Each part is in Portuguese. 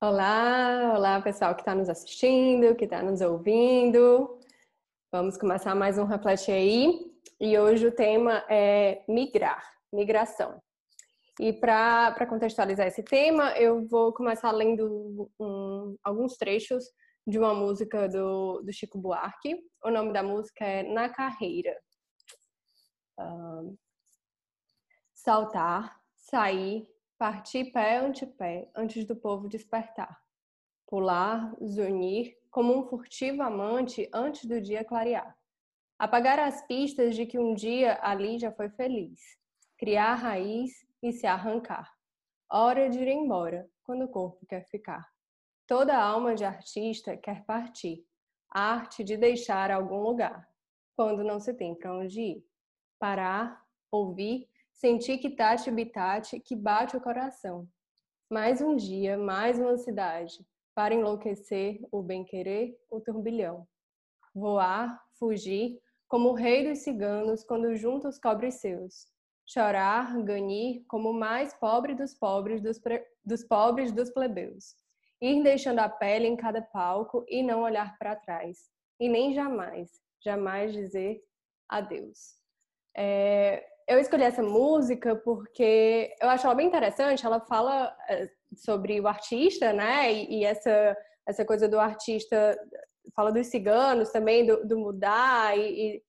Olá, olá pessoal que está nos assistindo, que está nos ouvindo. Vamos começar mais um Reflete aí. E hoje o tema é migrar, migração. E para contextualizar esse tema, eu vou começar lendo um, alguns trechos de uma música do, do Chico Buarque. O nome da música é Na Carreira. Um, saltar, sair, Partir pé ante pé, antes do povo despertar. Pular, zunir, como um furtivo amante antes do dia clarear. Apagar as pistas de que um dia ali já foi feliz. Criar raiz e se arrancar. Hora de ir embora, quando o corpo quer ficar. Toda alma de artista quer partir. Arte de deixar algum lugar, quando não se tem para onde ir. Parar, ouvir Senti que tate bitate, que bate o coração. Mais um dia, mais uma cidade, para enlouquecer o bem-querer, o turbilhão. Voar, fugir, como o rei dos ciganos quando junta os seus. Chorar, ganhar, como o mais pobre dos pobres dos, pre... dos pobres dos plebeus. Ir deixando a pele em cada palco e não olhar para trás. E nem jamais, jamais dizer adeus. É, eu escolhi essa música porque eu acho ela bem interessante. Ela fala eh, sobre o artista, né? E, e essa, essa coisa do artista fala dos ciganos também, do, do mudar e, e,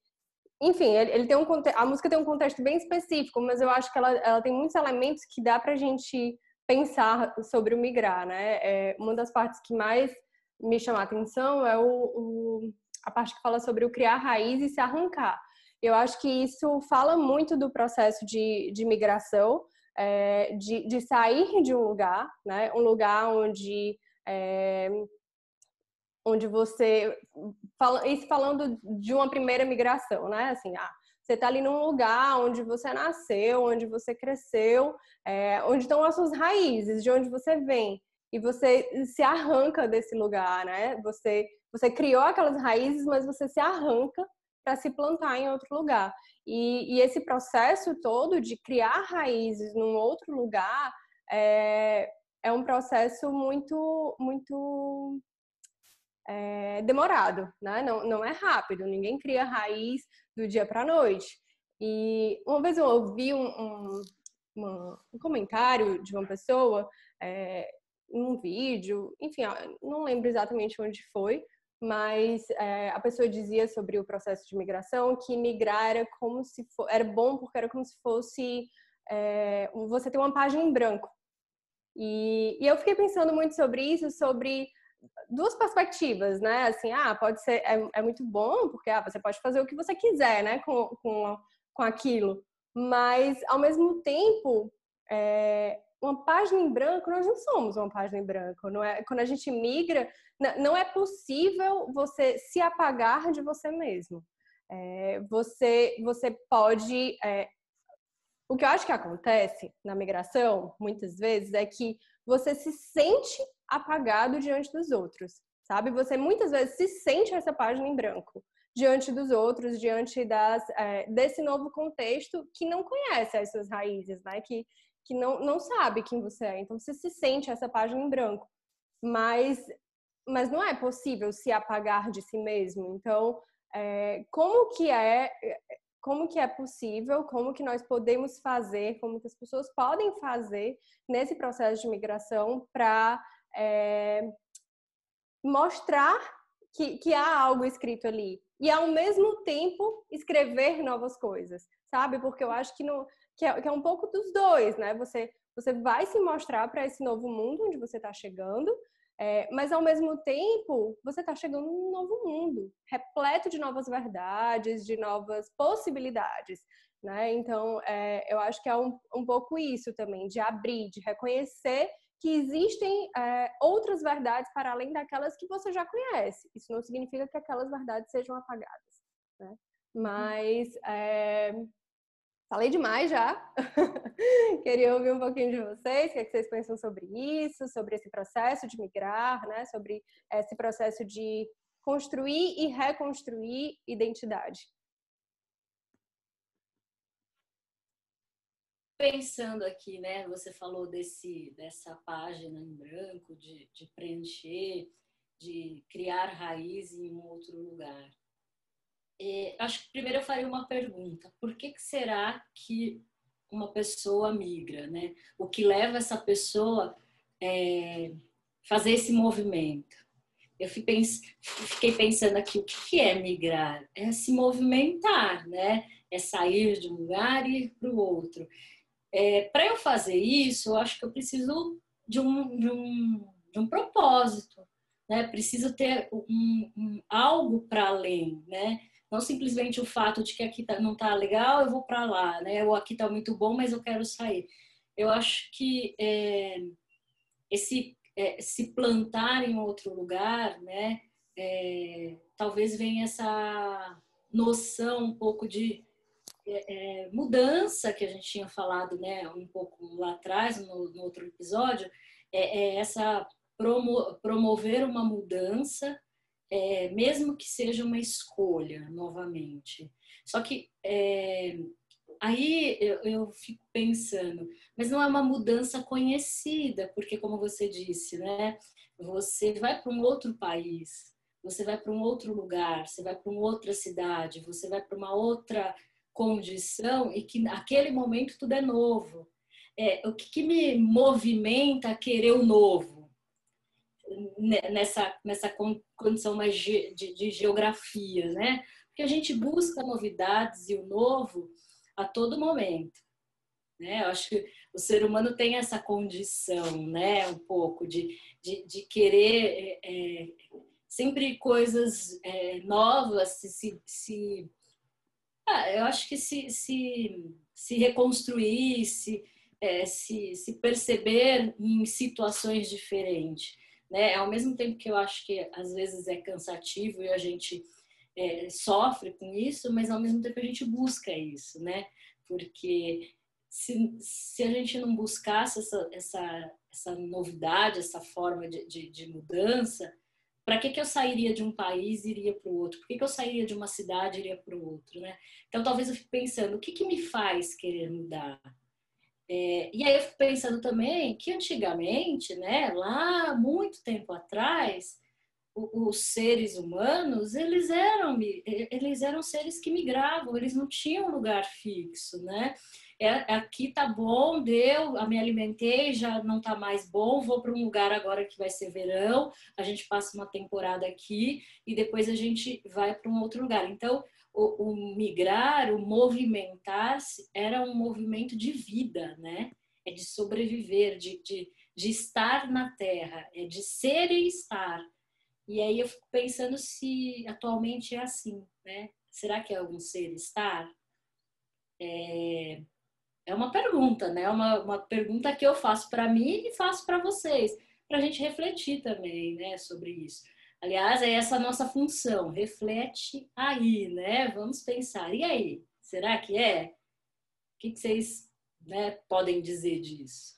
enfim, ele, ele, tem um a música tem um contexto bem específico, mas eu acho que ela, ela tem muitos elementos que dá para a gente pensar sobre o migrar, né? É, uma das partes que mais me chama a atenção é o, o, a parte que fala sobre o criar raiz e se arrancar. Eu acho que isso fala muito do processo de, de migração, é, de, de sair de um lugar, né? Um lugar onde é, onde você fala, isso falando de uma primeira migração, né? Assim, ah, você está ali num lugar onde você nasceu, onde você cresceu, é, onde estão as suas raízes, de onde você vem, e você se arranca desse lugar, né? Você você criou aquelas raízes, mas você se arranca para se plantar em outro lugar. E, e, esse processo todo de criar raízes num outro lugar é, é um processo muito, muito é, demorado, né? Não, não é rápido, ninguém cria raiz do dia para a noite. E uma vez eu ouvi um, um, uma, um comentário de uma pessoa é, um vídeo, enfim, não lembro exatamente onde foi, mas é, a pessoa dizia sobre o processo de migração que migrar era como se for, era bom porque era como se fosse é, você ter uma página em branco. E, e, eu fiquei pensando muito sobre isso, sobre duas perspectivas, né? Assim, ah, pode ser, é, é muito bom porque ah, você pode fazer o que você quiser, né, com, com, com aquilo. Mas ao mesmo tempo, é, uma página em branco, nós não somos uma página em branco. Não é, quando a gente migra, não é possível você se apagar de você mesmo. É, você, você pode. É, o que eu acho que acontece na migração, muitas vezes, é que você se sente apagado diante dos outros, sabe? Você muitas vezes se sente essa página em branco diante dos outros, diante das, é, desse novo contexto que não conhece as suas raízes, né? Que, que não, não sabe quem você é. Então você se sente essa página em branco. Mas, mas não é possível se apagar de si mesmo. Então, é, como que é como que é possível, como que nós podemos fazer, como que as pessoas podem fazer nesse processo de migração para é, mostrar que, que há algo escrito ali e ao mesmo tempo escrever novas coisas, sabe? Porque eu acho que que é, que é um pouco dos dois, né? Você, você vai se mostrar para esse novo mundo onde você está chegando, é, mas ao mesmo tempo você está chegando num novo mundo, repleto de novas verdades, de novas possibilidades. Né? Então, é, eu acho que é um, um pouco isso também, de abrir, de reconhecer que existem é, outras verdades para além daquelas que você já conhece. Isso não significa que aquelas verdades sejam apagadas. Né? Mas é, Falei demais já. Queria ouvir um pouquinho de vocês, o que, é que vocês pensam sobre isso, sobre esse processo de migrar, né? sobre esse processo de construir e reconstruir identidade. pensando aqui, né? Você falou desse, dessa página em branco, de, de preencher, de criar raiz em um outro lugar. Acho que primeiro eu faria uma pergunta: por que, que será que uma pessoa migra, né? O que leva essa pessoa é, fazer esse movimento? Eu fiquei pensando aqui, o que é migrar? É se movimentar, né? É sair de um lugar e ir para o outro. É, para eu fazer isso, eu acho que eu preciso de um, de um, de um propósito, né? Preciso ter um, um algo para além, né? Não simplesmente o fato de que aqui tá, não está legal, eu vou para lá, né? Ou aqui está muito bom, mas eu quero sair. Eu acho que é, esse é, se plantar em outro lugar, né? É, talvez venha essa noção um pouco de é, é, mudança que a gente tinha falado, né? Um pouco lá atrás, no, no outro episódio, é, é essa promo, promover uma mudança, mesmo que seja uma escolha, novamente. Só que aí eu, eu, fico pensando, mas não é uma mudança conhecida, porque como você disse, né? Você vai para um outro país, você vai para um outro lugar, você vai para uma outra cidade, você vai para uma outra condição e que naquele momento tudo é novo. É, o que, que me movimenta a querer o novo? Nessa, nessa condição mais de, de, geografia, né? Porque a gente busca novidades e o novo a todo momento. Né? Eu acho que o ser humano tem essa condição, né? Um pouco de, de, de querer é, é sempre coisas é, novas, se, se, se ah, eu acho que se, se, se reconstruir, se, é, se, se perceber em situações diferentes. Né? Ao mesmo tempo que eu acho que às vezes é cansativo e a gente é, sofre com isso, mas ao mesmo tempo a gente busca isso, né? Porque se, se a gente não buscasse essa, essa, essa novidade, essa forma de, de, de mudança, para que, que eu sairia de um país e iria para o outro? Por que, que eu sairia de uma cidade e iria para o outro? Né? Então, talvez eu fique pensando, o que, que me faz querer mudar? É, e aí eu fico pensando também que antigamente, né, lá muito tempo atrás, os seres humanos, eles eram, eles eram seres que migravam, eles não tinham lugar fixo, né? É, aqui tá bom, deu, me alimentei, já não tá mais bom, vou para um lugar agora que vai ser verão, a gente passa uma temporada aqui e depois a gente vai para um outro lugar. Então, o, o migrar, o movimentar-se era um movimento de vida, né? É de sobreviver, de, de, de estar na terra, é de ser e estar. E aí eu fico pensando se atualmente é assim, né? Será que é algum ser estar? É, é uma pergunta, né? Uma, uma pergunta que eu faço para mim e faço para vocês, para a gente refletir também, né, sobre isso. Aliás, é essa nossa função, reflete aí, né? Vamos pensar. E aí, será que é? O que, vocês né, podem dizer disso?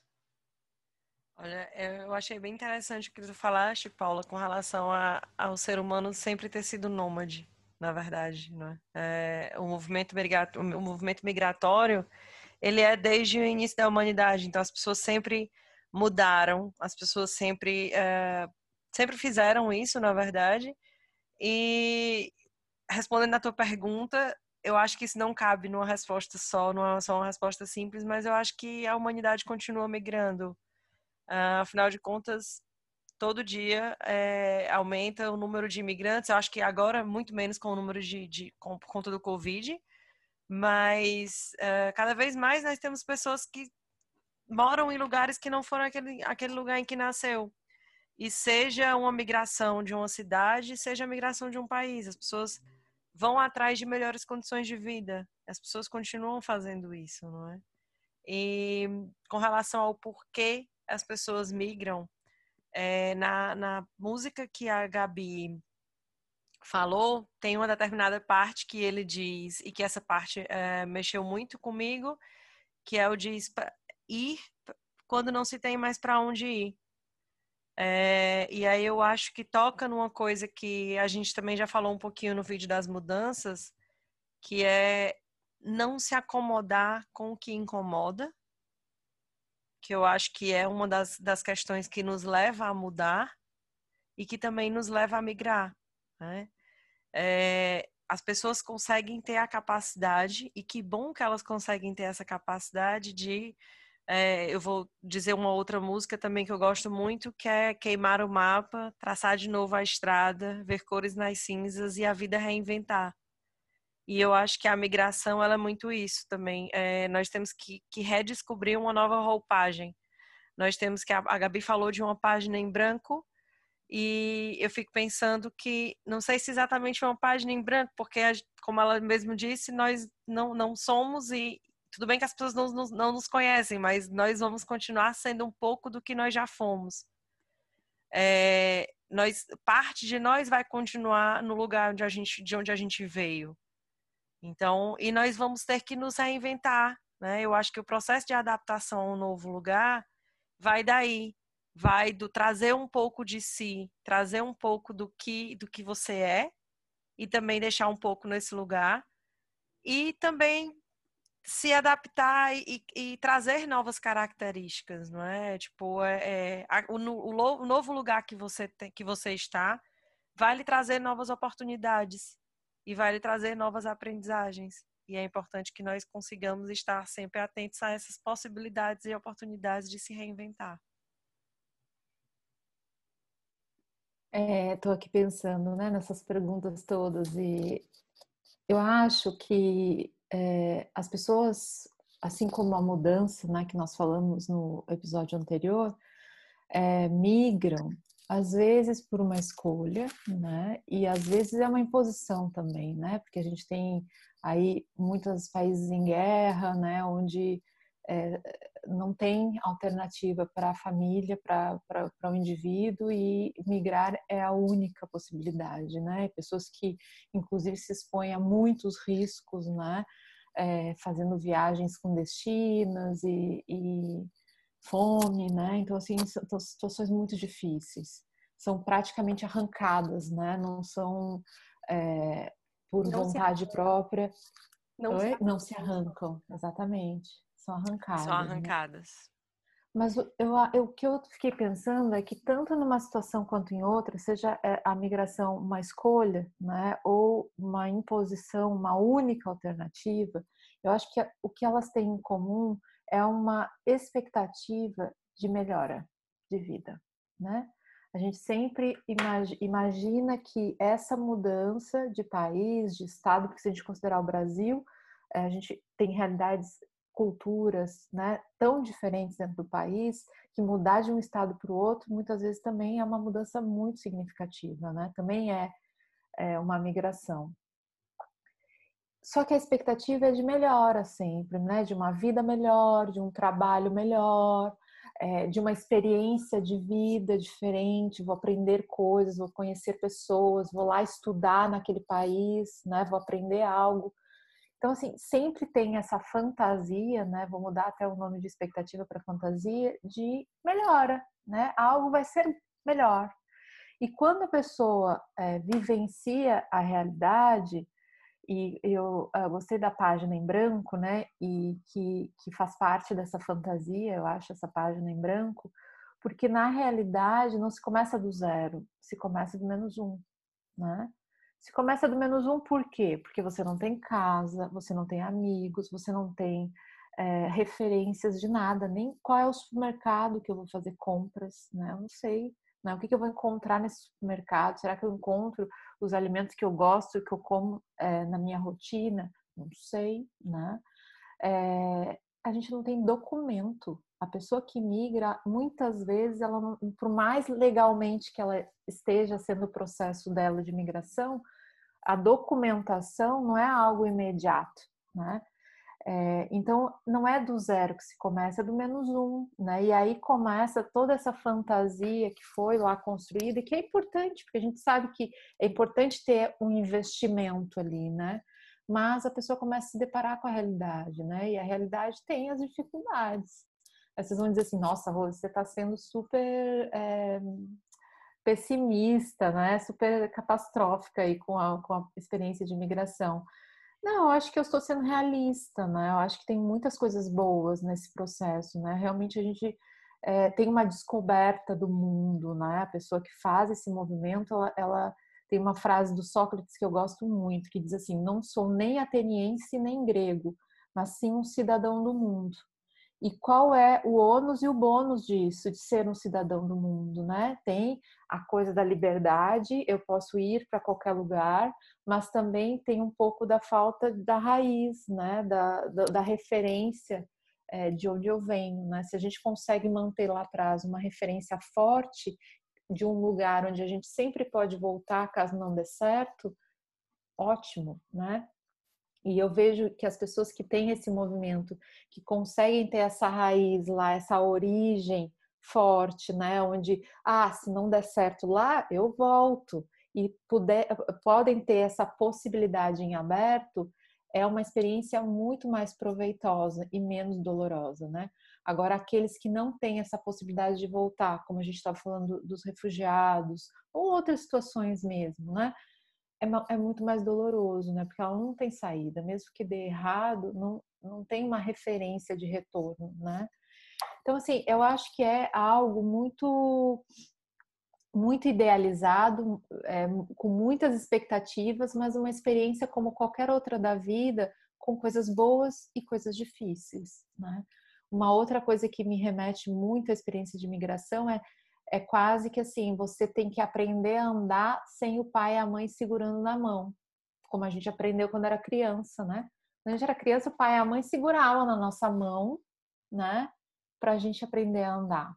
Olha, eu achei bem interessante o que tu falaste, Paula, com relação a, ao ser humano sempre ter sido nômade, na verdade, é? é o, movimento o movimento migratório, ele é desde o início da humanidade, então as pessoas sempre mudaram, as pessoas sempre, é, sempre fizeram isso, na verdade, e respondendo à tua pergunta, eu acho que isso não cabe numa resposta só, não é só uma resposta simples, mas eu acho que a humanidade continua migrando, Uh, afinal de contas, todo dia é, aumenta o número de imigrantes. Eu acho que agora muito menos com o número de, de com, por conta do Covid, mas uh, cada vez mais nós temos pessoas que moram em lugares que não foram aquele, aquele lugar em que nasceu. E seja uma migração de uma cidade, seja a migração de um país, as pessoas vão atrás de melhores condições de vida. As pessoas continuam fazendo isso, não é? E com relação ao porquê as pessoas migram. É, na, na música que a Gabi falou, tem uma determinada parte que ele diz, e que essa parte é, mexeu muito comigo, que é o diz ir quando não se tem mais para onde ir. É, e aí eu acho que toca numa coisa que a gente também já falou um pouquinho no vídeo das mudanças, que é não se acomodar com o que incomoda, que eu acho que é uma das, das questões que nos leva a mudar e que também nos leva a migrar. Né? É, as pessoas conseguem ter a capacidade, e que bom que elas conseguem ter essa capacidade de. É, eu vou dizer uma outra música também que eu gosto muito, que é queimar o mapa, traçar de novo a estrada, ver cores nas cinzas e a vida reinventar. E eu acho que a migração ela é muito isso também. É, nós temos que, que, redescobrir uma nova roupagem. Nós temos que a, Gabi falou de uma página em branco e eu fico pensando que não sei se exatamente uma página em branco, porque como ela mesmo disse, nós não, não somos e tudo bem que as pessoas não, não, não nos conhecem, mas nós vamos continuar sendo um pouco do que nós já fomos. É, nós parte de nós vai continuar no lugar onde a gente, de onde a gente veio. Então, e nós vamos ter que nos reinventar, né? Eu acho que o processo de adaptação a um novo lugar vai daí, vai do trazer um pouco de si, trazer um pouco do que do que você é e também deixar um pouco nesse lugar e também se adaptar e, e trazer novas características, não é? Tipo, é, é o, o, novo lugar que você tem, que você está vai lhe trazer novas oportunidades e vai lhe trazer novas aprendizagens. E é importante que nós consigamos estar sempre atentos a essas possibilidades e oportunidades de se reinventar. Estou é, aqui pensando né, nessas perguntas todas e eu acho que é, as pessoas, assim como a mudança né, que nós falamos no episódio anterior, é, migram às vezes por uma escolha, né? E às vezes é uma imposição também, né? Porque a gente tem aí muitos países em guerra, né? Onde é, não tem alternativa para a família, para o indivíduo e migrar é a única possibilidade, né? Pessoas que, inclusive, se expõem a muitos riscos, né? É, fazendo viagens clandestinas e, e fome, né? Então, assim, são situações muito difíceis. São praticamente arrancadas, né? Não são é, por não vontade própria. Não se arrancam, exatamente. São arrancadas. São arrancadas. Né? Mas eu, eu, o que eu fiquei pensando é que tanto numa situação quanto em outra, seja é, a migração uma escolha, né, ou uma imposição, uma única alternativa, eu acho que o que elas têm em comum é uma expectativa de melhora de vida, né? A gente sempre imagina que essa mudança de país, de estado, porque se a gente considerar o Brasil, eh, a gente tem realidades culturas né, tão diferentes dentro do país que mudar de um estado para o outro muitas vezes também é uma mudança muito significativa, né? Também é, é uma migração. Só que a expectativa é de melhora sempre, né? De uma vida melhor, de um trabalho melhor, é, de uma experiência de vida diferente. Vou aprender coisas, vou conhecer pessoas, vou lá estudar naquele país, né? Vou aprender algo. Então, assim, sempre tem essa fantasia, né? Vou mudar até o nome de expectativa para fantasia, de melhora, né? Algo vai ser melhor. E quando a pessoa é, vivencia a realidade, e eu, eu, gostei da página em branco, né? E que, que faz parte dessa fantasia, eu acho, essa página em branco, porque na realidade não se começa do zero, se começa do menos um, né? Se começa do menos um, por quê? Porque você não tem casa, você não tem amigos, você não tem é, referências de nada, nem qual é o supermercado que eu vou fazer compras, né? Eu não sei. Né? O que, que eu vou encontrar nesse supermercado? Será que eu encontro os alimentos que eu gosto, que eu como é, na minha rotina? Não sei, né? É, a gente não tem documento. A pessoa que migra, muitas vezes, ela não, por mais legalmente que ela esteja sendo o processo dela de migração, a documentação não é algo imediato, né? É, então, não é do zero que se começa, é do menos um, né? E aí começa toda essa fantasia que foi lá construída e que é importante, porque a gente sabe que é importante ter um investimento ali, né? Mas a pessoa começa a se deparar com a realidade, né? E a realidade tem as dificuldades. Vocês vão dizer assim, nossa, Rose, você está sendo super é, pessimista, né? Super catastrófica aí com a, com a experiência de imigração. Não, eu acho que eu estou sendo realista, né? Eu acho que tem muitas coisas boas nesse processo, né? Realmente a gente é, tem uma descoberta do mundo, né? A pessoa que faz esse movimento, ela, ela, tem uma frase do Sócrates que eu gosto muito, que diz assim: não sou nem ateniense nem grego, mas sim um cidadão do mundo. E qual é o ônus e o bônus disso, de ser um cidadão do mundo, né? Tem a coisa da liberdade, eu posso ir para qualquer lugar, mas também tem um pouco da falta da raiz, né? Da, da, da referência é, de onde eu venho, né? Se a gente consegue manter lá atrás uma referência forte de um lugar onde a gente sempre pode voltar caso não dê certo, ótimo, né? E eu vejo que as pessoas que têm esse movimento, que conseguem ter essa raiz lá, essa origem forte, né? Onde, ah, se não der certo lá, eu volto. E puder, podem ter essa possibilidade em aberto, é uma experiência muito mais proveitosa e menos dolorosa, né? Agora, aqueles que não têm essa possibilidade de voltar, como a gente estava falando dos refugiados, ou outras situações mesmo, né? É, é muito mais doloroso, né? Porque ela não tem saída, mesmo que dê errado, não, não tem uma referência de retorno, né? Então, assim, eu acho que é algo muito muito idealizado, é, com muitas expectativas, mas uma experiência como qualquer outra da vida, com coisas boas e coisas difíceis, né? Uma outra coisa que me remete muito à experiência de imigração é é quase que assim, você tem que aprender a andar sem o pai e a mãe segurando na mão, como a gente aprendeu quando era criança, né? Quando a gente era criança, o pai e a mãe seguravam na nossa mão, né? Para a gente aprender a andar.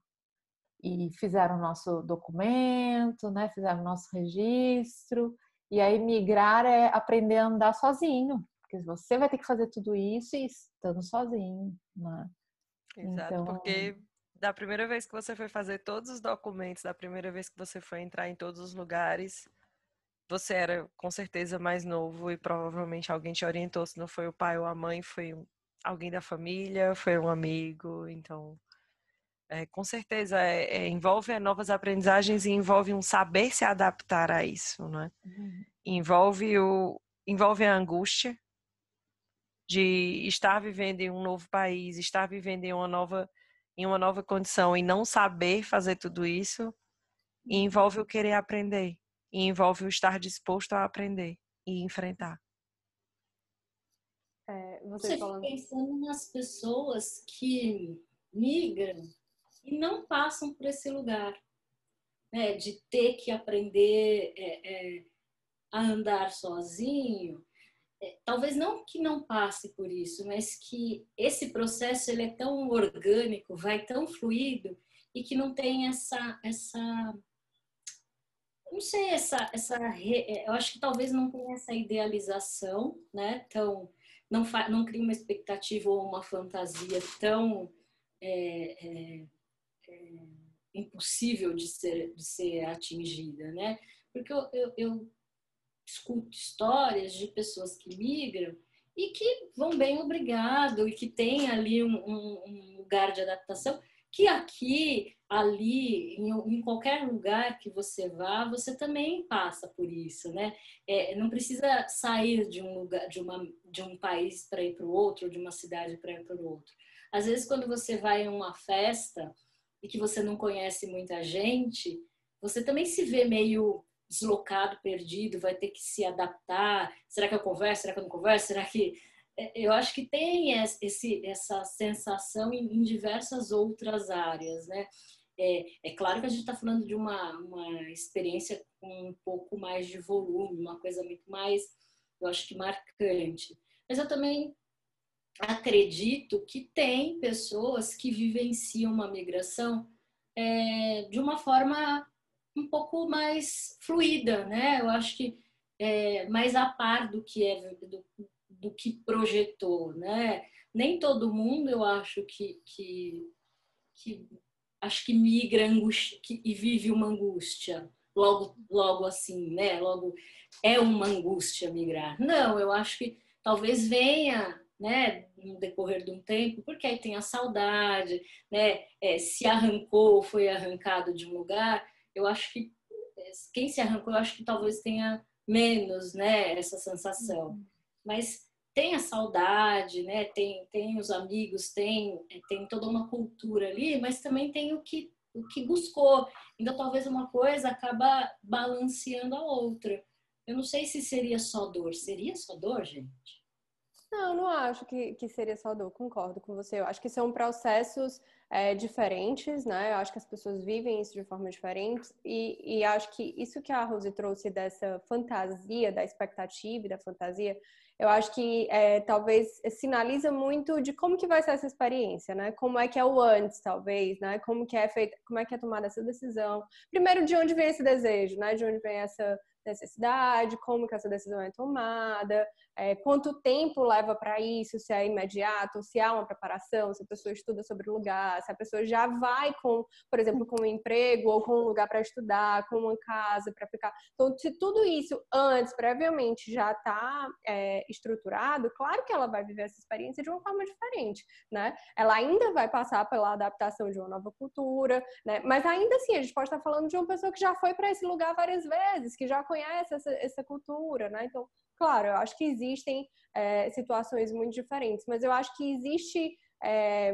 E fizeram o nosso documento, né? Fizeram o nosso registro. E aí, migrar é aprender a andar sozinho. Porque você vai ter que fazer tudo isso e estando sozinho, né? Exato, então, porque da primeira vez que você foi fazer todos os documentos, da primeira vez que você foi entrar em todos os lugares, você era com certeza mais novo e provavelmente alguém te orientou, se não foi o pai ou a mãe, foi alguém da família, foi um amigo, então é, com certeza é, é, envolve novas aprendizagens e envolve um saber se adaptar a isso, né? Uhum. Envolve o envolve a angústia de estar vivendo em um novo país, estar vivendo em uma nova em uma nova condição e não saber fazer tudo isso, e uhum. envolve o querer aprender, e envolve o estar disposto a aprender e enfrentar. É, você, você falando... pensando nas pessoas que migram e não passam por esse lugar, né, de ter que aprender é, é, a andar sozinho, talvez não que não passe por isso, mas que esse processo ele é tão orgânico, vai tão fluido e que não tem essa essa não sei essa essa é, eu acho que talvez não tenha essa idealização, né? Tão não fa, não cria uma expectativa ou uma fantasia tão é, é, é, impossível de ser de ser atingida, né? Porque eu, eu escuto histórias de pessoas que migram e que vão bem obrigado e que tem ali um, um, um lugar de adaptação que aqui, ali, em, em, qualquer lugar que você vá, você também passa por isso, né? É, não precisa sair de um lugar, de, uma, de um país para ir para o outro, de uma cidade para ir para o outro. Às vezes, quando você vai em uma festa e que você não conhece muita gente, você também se vê meio deslocado, perdido, vai ter que se adaptar. Será que eu converso? Será que eu não converso? Será que é, eu acho que tem esse, essa sensação em, diversas outras áreas, né? É, é, claro que a gente está falando de uma, uma experiência com um pouco mais de volume, uma coisa muito mais, eu acho que marcante. Mas eu também acredito que tem pessoas que vivenciam uma migração é, de uma forma um pouco mais fluida, né? Eu acho que é, mais a par do que é do, do que projetou, né? Nem todo mundo, eu acho que, que, que acho que migra angústia, que, e vive uma angústia logo logo assim, né? Logo é uma angústia migrar. Não, eu acho que talvez venha né, no decorrer de um tempo, porque aí tem a saudade, né, é, se arrancou, foi arrancado de um lugar, eu acho que é, quem se arrancou, eu acho que talvez tenha menos, né, essa sensação. Uhum. Mas tem a saudade, né? Tem, tem os amigos, tem, tem toda uma cultura ali, mas também tem o que, o que buscou. Então, talvez uma coisa acaba balanceando a outra. Eu não sei se seria só dor. Seria só dor, gente? Não, não acho que, que seria só dor, concordo com você. Eu acho que são processos é, diferentes, né? Eu acho que as pessoas vivem isso de forma diferente e, e acho que isso que a Rose trouxe dessa fantasia, da expectativa e da fantasia, eu acho que é, talvez sinaliza muito de como que vai ser essa experiência, né? Como é que é o antes, talvez, né? Como que é feita, como é que é tomada essa decisão. Primeiro, de onde vem esse desejo, né? De onde vem essa necessidade, como que essa decisão é tomada, é, quanto tempo leva para isso, se é imediato, se há uma preparação, se a pessoa estuda sobre o lugar, se a pessoa já vai com, por exemplo, com um emprego ou com um lugar para estudar, com uma casa para ficar. Então, se tudo isso antes, previamente, já está é, estruturado, claro que ela vai viver essa experiência de uma forma diferente, né? Ela ainda vai passar pela adaptação de uma nova cultura, né? Mas ainda assim, a gente pode estar falando de uma pessoa que já foi para esse lugar várias vezes, que já conhece essa, essa cultura, né? Então, claro, eu acho que existem é, situações muito diferentes, mas eu acho que existe é,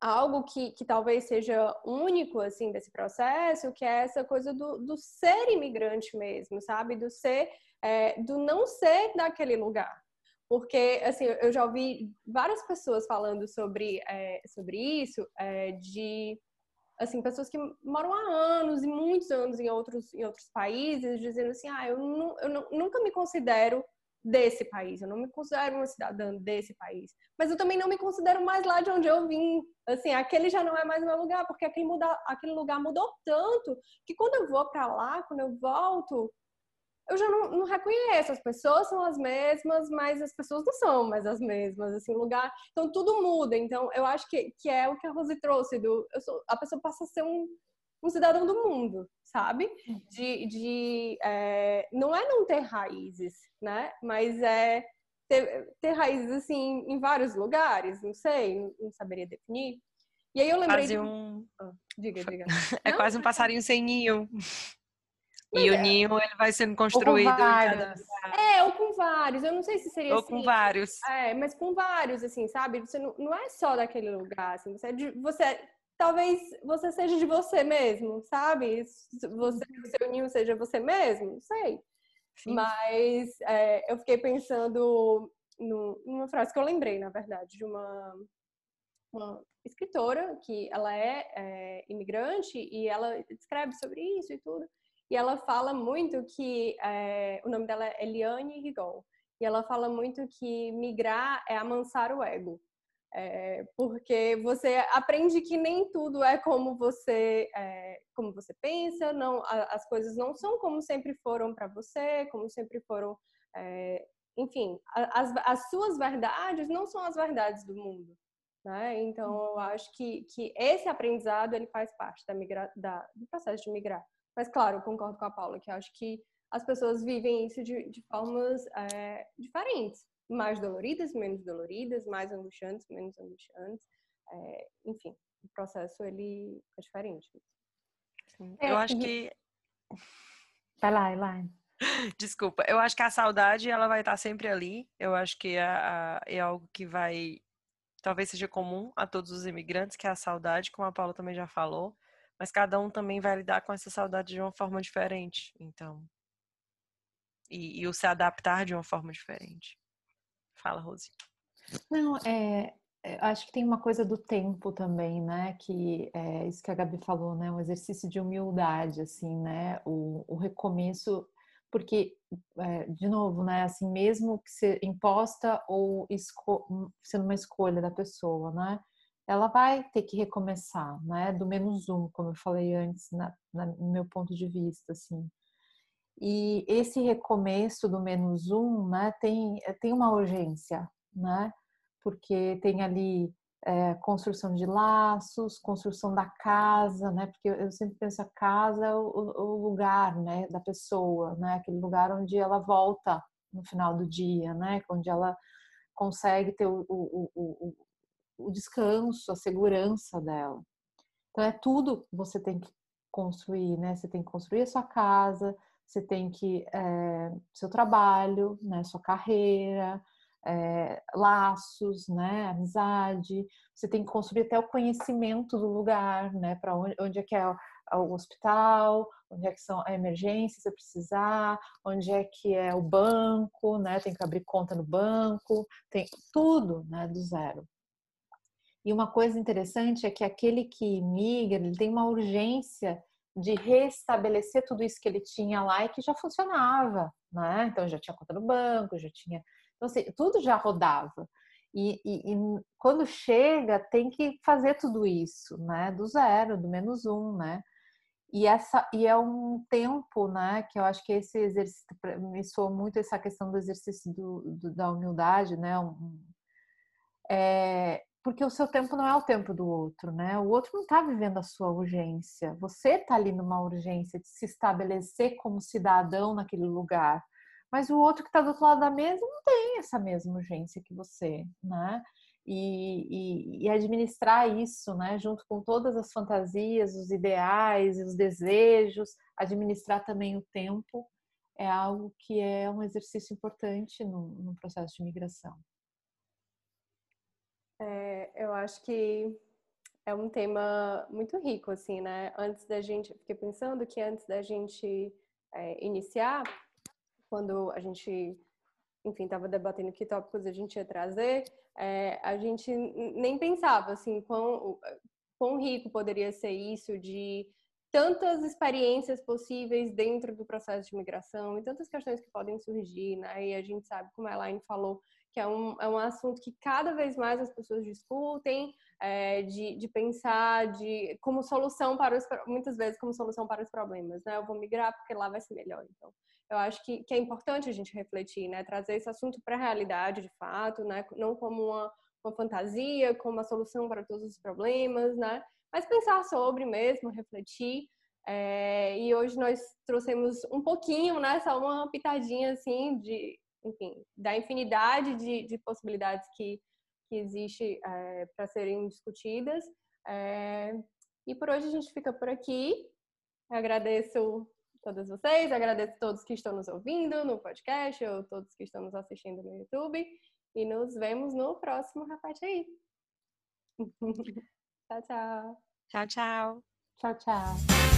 algo que, que talvez seja único, assim, desse processo, que é essa coisa do, do ser imigrante mesmo, sabe? Do ser, é, do não ser daquele lugar. Porque, assim, eu já ouvi várias pessoas falando sobre, é, sobre isso, é, de assim, pessoas que moram há anos e muitos anos em outros, em outros países, dizendo assim, ah, eu, não, eu nunca me considero desse país, eu não me considero uma cidadã desse país, mas eu também não me considero mais lá de onde eu vim, assim, aquele já não é mais meu lugar, porque aquele, muda, aquele lugar mudou tanto que quando eu vou para lá, quando eu volto, eu já não, não, reconheço. As pessoas são as mesmas, mas as pessoas não são mais as mesmas, assim, lugar. Então tudo muda. Então eu acho que, que é o que a Rose trouxe do, sou, a pessoa passa a ser um, um cidadão do mundo, sabe? De, de é, não é não ter raízes, né? Mas é ter, ter raízes assim em vários lugares. Não sei, não, não saberia definir. E aí eu lembrei quase de... um. Ah, diga, diga. É não? quase um passarinho sem ninho. E o é. ninho ele vai sendo construído. Ou com é, ou com vários. Eu não sei se seria ou assim. com vários. É, mas com vários, assim, sabe? Você não, não é só daquele lugar, assim. Você, é de, você talvez você seja de você mesmo, sabe? Você, o seu ninho seja você mesmo, não sei. Sim. Mas é, eu fiquei pensando no, numa frase que eu lembrei, na verdade, de uma, uma escritora que ela é, é imigrante e ela escreve sobre isso e tudo. E ela fala muito que, é, o nome dela é Eliane Rigol, e ela fala muito que migrar é amansar o ego. É, porque você aprende que nem tudo é como você é, como você pensa, não as coisas não são como sempre foram para você, como sempre foram, é, enfim, as, as suas verdades não são as verdades do mundo, né? Então eu acho que, que esse aprendizado ele faz parte da, migra, da do processo de migrar. Mas, claro, concordo com a Paula, que acho que as pessoas vivem isso de, de formas é, diferentes. Mais doloridas, menos doloridas, mais angustiantes, menos angustiantes. É, enfim, o processo, ele é diferente. Sim. É, eu acho que... Vai lá, Elaine. Desculpa, eu acho que a saudade ela vai estar sempre ali. Eu acho que é, é, algo que vai talvez seja comum a todos os imigrantes, que é a saudade, como a Paula também já falou mas cada um também vai lidar com essa saudade de uma forma diferente. Então, e, e o se adaptar de uma forma diferente. Fala, Rose. Não, é, é, acho que tem uma coisa do tempo também, né? Que é isso que a Gabi falou, né? Um exercício de humildade, assim, né? O, o recomeço, porque, é, de novo, né? Assim, mesmo que ser imposta ou esco sendo uma escolha da pessoa, né? Ela vai ter que recomeçar, né? Do menos um, como eu falei antes, na, na, no meu ponto de vista, assim. E esse recomeço do menos um, né? Tem, tem uma urgência, né? Porque tem ali é, construção de laços, construção da casa, né? Porque eu sempre penso a casa é o, o, lugar, né? Da pessoa, né? Aquele lugar onde ela volta no final do dia, né? Onde ela consegue ter o, o, o descanso, a segurança dela. Então é tudo que você tem que construir, né? Você tem que construir a sua casa, você tem que é, seu trabalho, né? Sua carreira, é, laços, né, amizade. Você tem que construir até o conhecimento do lugar, né, para onde, onde é que é o hospital, onde é que são a emergência se precisar, onde é que é o banco, né? Tem que abrir conta no banco, tem tudo, né, do zero. E uma coisa interessante é que aquele que migra, ele tem uma urgência de restabelecer tudo isso que ele tinha lá e que já funcionava, né? Então já tinha conta no banco, já tinha, então assim, tudo já rodava. E, e, e, quando chega tem que fazer tudo isso, né? Do zero, do menos um, né? E, essa, e é um tempo, né, que eu acho que esse exercício, me soou muito essa questão do exercício do, do da humildade, né, um, é, porque o seu tempo não é o tempo do outro, né, o outro não está vivendo a sua urgência, você está ali numa urgência de se estabelecer como cidadão naquele lugar, mas o outro que está do outro lado da mesa não tem essa mesma urgência que você, né, e, e, e, administrar isso, né, junto com todas as fantasias, os ideais, os desejos, administrar também o tempo é algo que é um exercício importante no, no processo de migração. É, eu acho que é um tema muito rico, assim, né? Antes da gente, fiquei pensando que antes da gente é, iniciar, quando a gente, enfim, estava debatendo que tópicos a gente ia trazer, é, a gente nem pensava assim quão, quão rico poderia ser isso de tantas experiências possíveis dentro do processo de migração e tantas questões que podem surgir, né? E a gente sabe, como a Elaine falou, que é um, é um assunto que cada vez mais as pessoas discutem, é, de, de pensar de como solução para os muitas vezes como solução para os problemas, né? Eu vou migrar porque lá vai ser melhor. Então, eu acho que, que é importante a gente refletir, né? Trazer esse assunto para a realidade, de fato, né? Não como uma, uma fantasia, como uma solução para todos os problemas, né? Mas pensar sobre mesmo, refletir. É, e hoje nós trouxemos um pouquinho, né? Só uma pitadinha, assim, de, enfim, da infinidade de, de possibilidades que, que existe é, para serem discutidas. É, e por hoje a gente fica por aqui. Eu agradeço todas vocês, agradeço a todos que estão nos ouvindo no podcast ou todos que estão nos assistindo no YouTube. E nos vemos no próximo Repete aí. tchau, tchau. Tchau, tchau. Tchau, tchau.